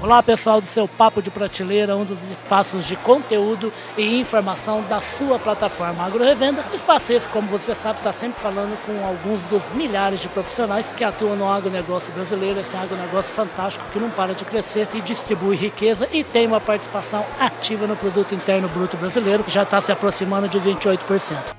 Olá pessoal do seu Papo de Prateleira, um dos espaços de conteúdo e informação da sua plataforma Agro Revenda. Espaço esse, como você sabe, está sempre falando com alguns dos milhares de profissionais que atuam no agronegócio brasileiro, esse agronegócio fantástico que não para de crescer e distribui riqueza e tem uma participação ativa no produto interno bruto brasileiro, que já está se aproximando de 28%.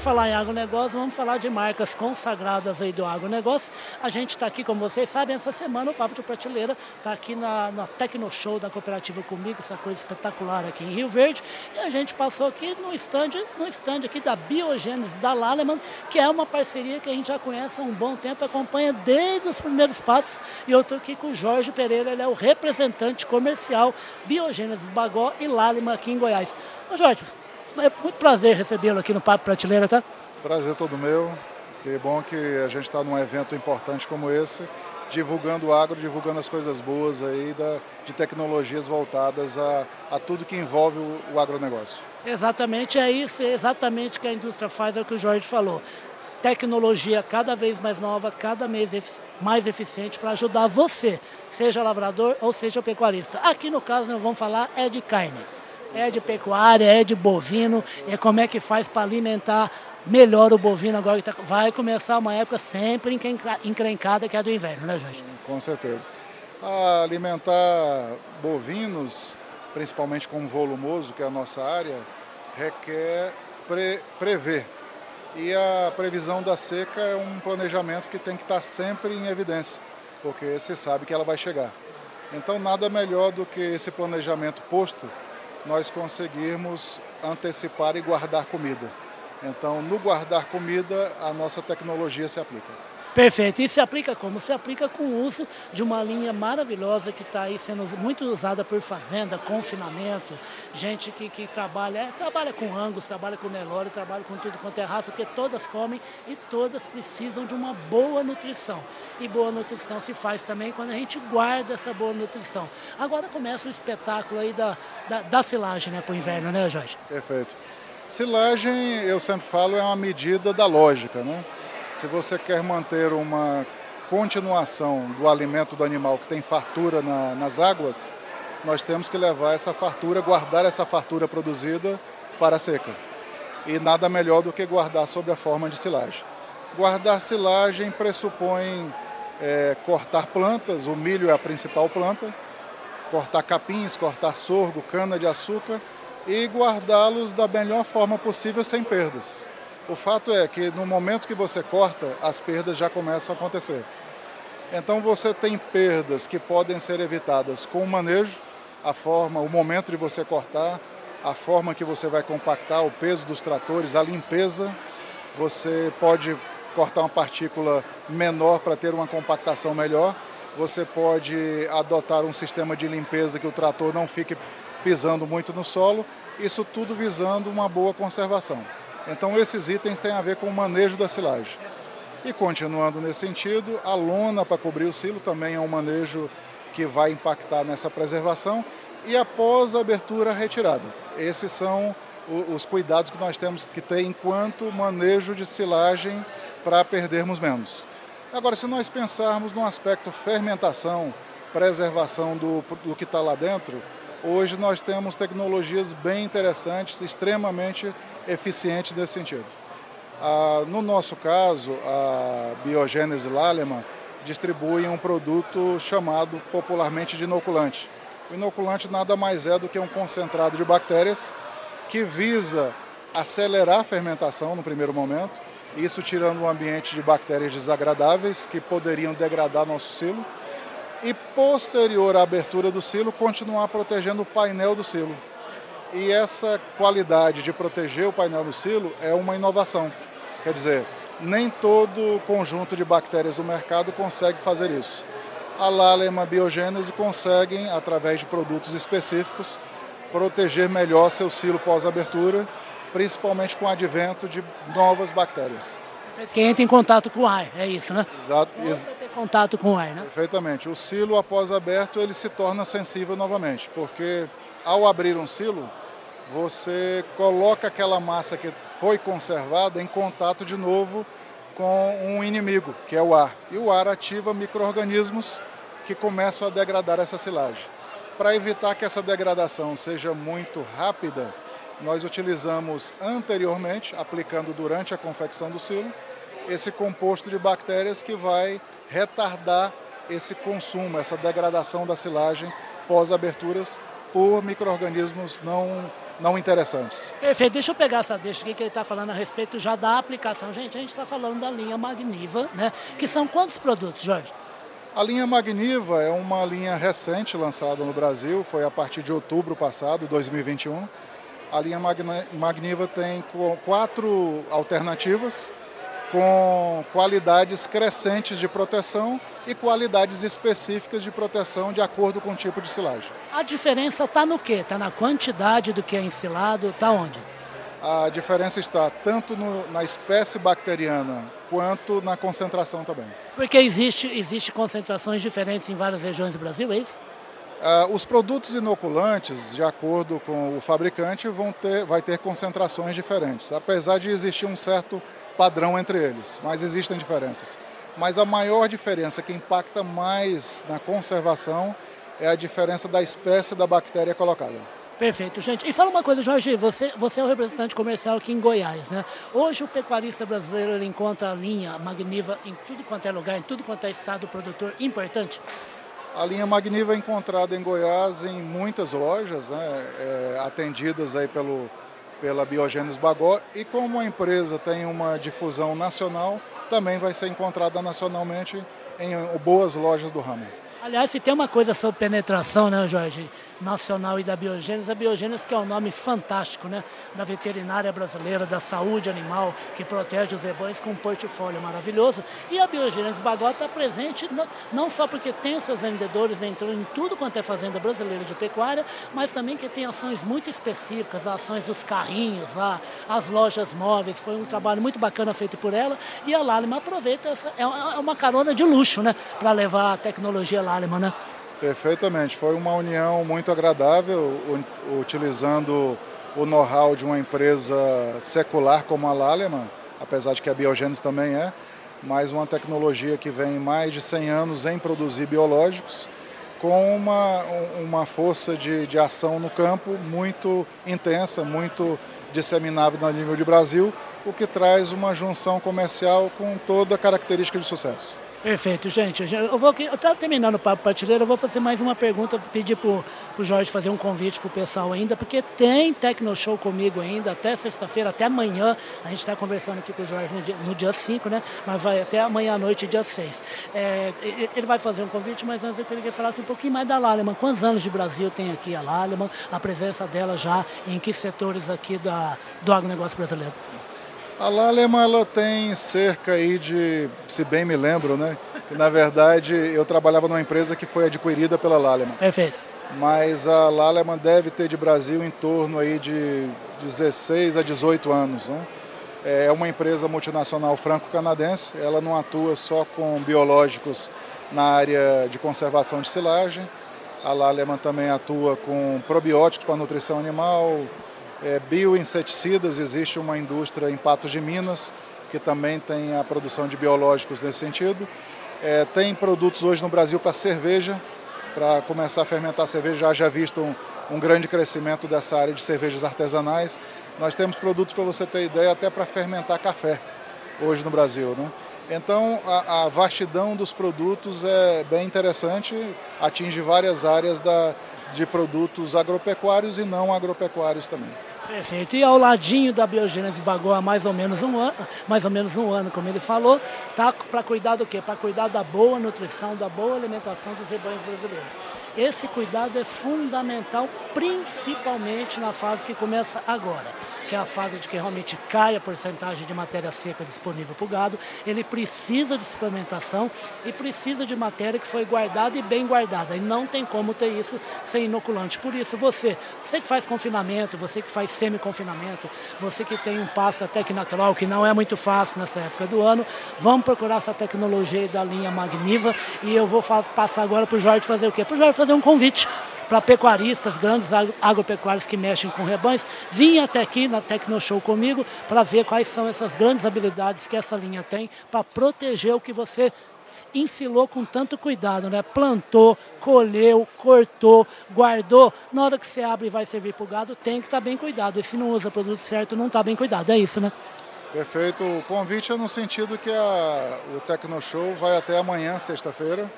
falar em agronegócio, vamos falar de marcas consagradas aí do agronegócio. A gente está aqui, como vocês sabem, essa semana o Papo de Prateleira está aqui na, na Tecno Show da Cooperativa Comigo, essa coisa espetacular aqui em Rio Verde. E a gente passou aqui no stand, no stand aqui da Biogênese da Laleman, que é uma parceria que a gente já conhece há um bom tempo, acompanha desde os primeiros passos. E eu estou aqui com o Jorge Pereira, ele é o representante comercial Biogênese Bagó e Laleman aqui em Goiás. Ô Jorge, é muito prazer recebê-lo aqui no Papo Prateleira, tá? Prazer todo meu. Que bom que a gente está num evento importante como esse, divulgando o agro, divulgando as coisas boas aí da, de tecnologias voltadas a, a tudo que envolve o, o agronegócio. Exatamente, é isso, é exatamente o que a indústria faz, é o que o Jorge falou. Tecnologia cada vez mais nova, cada mês mais eficiente para ajudar você, seja lavrador ou seja pecuarista. Aqui no caso nós vamos falar é de carne é de pecuária, é de bovino, é como é que faz para alimentar melhor o bovino agora que tá, vai começar uma época sempre encrencada que é do inverno, né, Jorge? Com certeza. A alimentar bovinos, principalmente com volumoso, que é a nossa área, requer pre prever. E a previsão da seca é um planejamento que tem que estar sempre em evidência, porque você sabe que ela vai chegar. Então, nada melhor do que esse planejamento posto nós conseguirmos antecipar e guardar comida. Então, no guardar comida, a nossa tecnologia se aplica. Perfeito. E se aplica como? Se aplica com o uso de uma linha maravilhosa que está aí sendo muito usada por fazenda, confinamento, gente que, que trabalha, é, trabalha com angus, trabalha com Nelore, trabalha com tudo quanto é raça, porque todas comem e todas precisam de uma boa nutrição. E boa nutrição se faz também quando a gente guarda essa boa nutrição. Agora começa o espetáculo aí da, da, da silagem né, para o inverno, né, Jorge? Perfeito. Silagem, eu sempre falo, é uma medida da lógica, né? Se você quer manter uma continuação do alimento do animal que tem fartura na, nas águas, nós temos que levar essa fartura, guardar essa fartura produzida para a seca. E nada melhor do que guardar sob a forma de silagem. Guardar silagem pressupõe é, cortar plantas, o milho é a principal planta, cortar capins, cortar sorgo, cana de açúcar e guardá-los da melhor forma possível sem perdas. O fato é que no momento que você corta, as perdas já começam a acontecer. Então você tem perdas que podem ser evitadas com o manejo, a forma, o momento de você cortar, a forma que você vai compactar, o peso dos tratores, a limpeza. Você pode cortar uma partícula menor para ter uma compactação melhor. Você pode adotar um sistema de limpeza que o trator não fique pisando muito no solo. Isso tudo visando uma boa conservação. Então esses itens têm a ver com o manejo da silagem. E continuando nesse sentido, a lona para cobrir o silo também é um manejo que vai impactar nessa preservação e após a abertura retirada. Esses são os cuidados que nós temos que ter enquanto manejo de silagem para perdermos menos. Agora, se nós pensarmos no aspecto fermentação, preservação do, do que está lá dentro, Hoje nós temos tecnologias bem interessantes, extremamente eficientes nesse sentido. Ah, no nosso caso, a Biogênese Laleman distribui um produto chamado popularmente de inoculante. O inoculante nada mais é do que um concentrado de bactérias que visa acelerar a fermentação no primeiro momento, isso tirando o ambiente de bactérias desagradáveis que poderiam degradar nosso silo e posterior à abertura do silo continuar protegendo o painel do silo. E essa qualidade de proteger o painel do silo é uma inovação. Quer dizer, nem todo conjunto de bactérias do mercado consegue fazer isso. A Lalema Biogênese conseguem, através de produtos específicos, proteger melhor seu silo pós-abertura, principalmente com o advento de novas bactérias. Quem entra em contato com o ar, é isso, né? Exato. Ex ter contato com o ar, né? Perfeitamente. O silo, após aberto, ele se torna sensível novamente, porque ao abrir um silo, você coloca aquela massa que foi conservada em contato de novo com um inimigo, que é o ar. E o ar ativa micro-organismos que começam a degradar essa silagem. Para evitar que essa degradação seja muito rápida, nós utilizamos anteriormente, aplicando durante a confecção do silo, esse composto de bactérias que vai retardar esse consumo, essa degradação da silagem pós-aberturas por micro-organismos não não interessantes. Perfeito. Deixa eu pegar essa deixa aqui que ele está falando a respeito já da aplicação. Gente, a gente está falando da linha Magniva, né? Que são quantos produtos, Jorge? A linha Magniva é uma linha recente lançada no Brasil, foi a partir de outubro passado, 2021. A linha Magniva tem quatro alternativas com qualidades crescentes de proteção e qualidades específicas de proteção de acordo com o tipo de silagem. A diferença está no quê? Está na quantidade do que é ensilado? Está onde? A diferença está tanto no, na espécie bacteriana quanto na concentração também. Porque existe, existe concentrações diferentes em várias regiões do Brasil, é isso? Uh, os produtos inoculantes, de acordo com o fabricante, vão ter, vai ter concentrações diferentes, apesar de existir um certo padrão entre eles, mas existem diferenças. Mas a maior diferença que impacta mais na conservação é a diferença da espécie da bactéria colocada. Perfeito, gente. E fala uma coisa, Jorge, você, você é o representante comercial aqui em Goiás, né? Hoje o pecuarista brasileiro encontra a linha Magniva em tudo quanto é lugar, em tudo quanto é estado produtor importante? A linha Magniva é encontrada em Goiás em muitas lojas, né, é, atendidas aí pelo, pela Biogênesis Bagó e como a empresa tem uma difusão nacional, também vai ser encontrada nacionalmente em boas lojas do ramo. Aliás, se tem uma coisa sobre penetração, né, Jorge, nacional e da biogênese, a biogênese que é um nome fantástico, né, da veterinária brasileira, da saúde animal, que protege os rebanhos com um portfólio maravilhoso. E a biogênese Bagó está presente não só porque tem seus vendedores entrando em tudo quanto é fazenda brasileira de pecuária, mas também que tem ações muito específicas, ações dos carrinhos lá, as lojas móveis, foi um trabalho muito bacana feito por ela. E a Lalima aproveita, essa, é uma carona de luxo, né, para levar a tecnologia lá Laleman, né? Perfeitamente, foi uma união muito agradável, utilizando o know-how de uma empresa secular como a Laleman, apesar de que a Biogênese também é, mas uma tecnologia que vem mais de 100 anos em produzir biológicos, com uma, uma força de, de ação no campo muito intensa, muito disseminada no nível de Brasil, o que traz uma junção comercial com toda a característica de sucesso. Perfeito, gente. Eu vou eu terminando o papo prateleira, eu vou fazer mais uma pergunta, pedir para o Jorge fazer um convite para o pessoal ainda, porque tem Tecno Show comigo ainda, até sexta-feira, até amanhã. A gente está conversando aqui com o Jorge no dia, no dia 5, né? Mas vai até amanhã à noite, dia 6. É, ele vai fazer um convite, mas antes eu queria que falasse um pouquinho mais da Laleman. Quantos anos de Brasil tem aqui a Laleman? A presença dela já em que setores aqui da, do agronegócio brasileiro? A Laleman ela tem cerca aí de, se bem me lembro, né? Que na verdade eu trabalhava numa empresa que foi adquirida pela Laleman. Perfeito. Mas a Laleman deve ter de Brasil em torno aí de 16 a 18 anos, né? É uma empresa multinacional franco-canadense, ela não atua só com biológicos na área de conservação de silagem. A Laleman também atua com probióticos para nutrição animal, é, bioinseticidas, existe uma indústria em Patos de Minas que também tem a produção de biológicos nesse sentido. É, tem produtos hoje no Brasil para cerveja, para começar a fermentar cerveja, já já visto um, um, grande crescimento dessa área de cervejas artesanais. Nós temos produtos, para você ter ideia, até para fermentar café hoje no Brasil. Né? Então, a, a, vastidão dos produtos é bem interessante, atinge várias áreas da, de produtos agropecuários e não agropecuários também. Perfeito. E ao ladinho da biogênese Bagó há mais ou menos um ano, mais ou menos um ano, como ele falou, tá para cuidar do quê? Para cuidar da boa nutrição, da boa alimentação dos rebanhos brasileiros. Esse cuidado é fundamental, principalmente na fase que começa agora que é a fase de que realmente cai a porcentagem de matéria seca disponível para o gado, ele precisa de suplementação e precisa de matéria que foi guardada e bem guardada. E não tem como ter isso sem inoculante. Por isso, você, você que faz confinamento, você que faz semi-confinamento, você que tem um pasto até que natural, que não é muito fácil nessa época do ano, vamos procurar essa tecnologia da linha Magniva e eu vou passar agora para o Jorge fazer o quê? Para o Jorge fazer um convite para pecuaristas, grandes agropecuários que mexem com rebanhos, vim até aqui na Tecno Show comigo para ver quais são essas grandes habilidades que essa linha tem para proteger o que você ensilou com tanto cuidado, né? Plantou, colheu, cortou, guardou. Na hora que você abre e vai servir para o gado, tem que estar tá bem cuidado. E se não usa produto certo, não está bem cuidado. É isso, né? Perfeito. O convite é no sentido que a, o Tecno Show vai até amanhã, sexta-feira.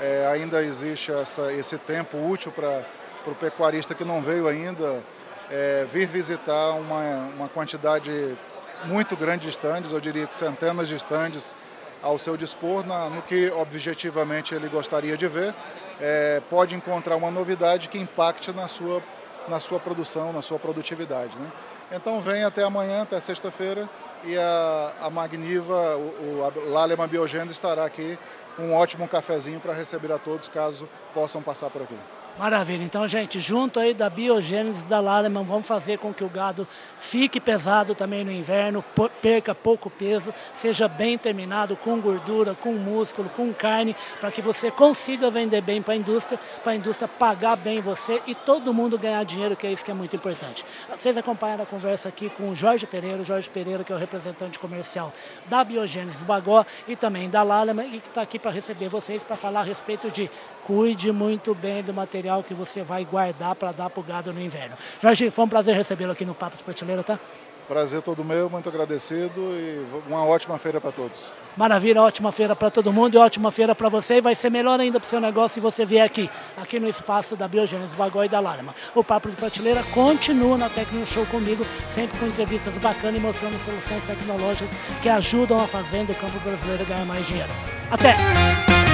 É, ainda existe essa, esse tempo útil para o pecuarista que não veio ainda é, vir visitar uma, uma quantidade muito grande de estandes, eu diria que centenas de estandes ao seu dispor, na, no que objetivamente ele gostaria de ver, é, pode encontrar uma novidade que impacte na sua, na sua produção, na sua produtividade. Né? Então vem até amanhã, até sexta-feira, e a, a Magniva, o, o Laleman Biogênese estará aqui um ótimo cafezinho para receber a todos, caso possam passar por aqui. Maravilha. Então, gente, junto aí da biogênese da Laleman, vamos fazer com que o gado fique pesado também no inverno, perca pouco peso, seja bem terminado, com gordura, com músculo, com carne, para que você consiga vender bem para a indústria, para a indústria pagar bem você e todo mundo ganhar dinheiro, que é isso que é muito importante. Vocês acompanharam a conversa aqui com o Jorge Pereira, o Jorge Pereira, que é o representante comercial da Biogênese Bagó e também da Laleman, e que está aqui para receber vocês para falar a respeito de cuide muito bem do material que você vai guardar para dar para o gado no inverno. Jorge, foi um prazer recebê-lo aqui no Papo de Prateleira, tá? Prazer todo meu, muito agradecido e uma ótima feira para todos. Maravilha, ótima feira para todo mundo e ótima feira para você. E vai ser melhor ainda para o seu negócio se você vier aqui, aqui no espaço da Biogênese Bagói e da Larma. O Papo de Prateleira continua na Tecno Show comigo, sempre com entrevistas bacanas e mostrando soluções tecnológicas que ajudam a fazenda o campo brasileiro a ganhar mais dinheiro. Até!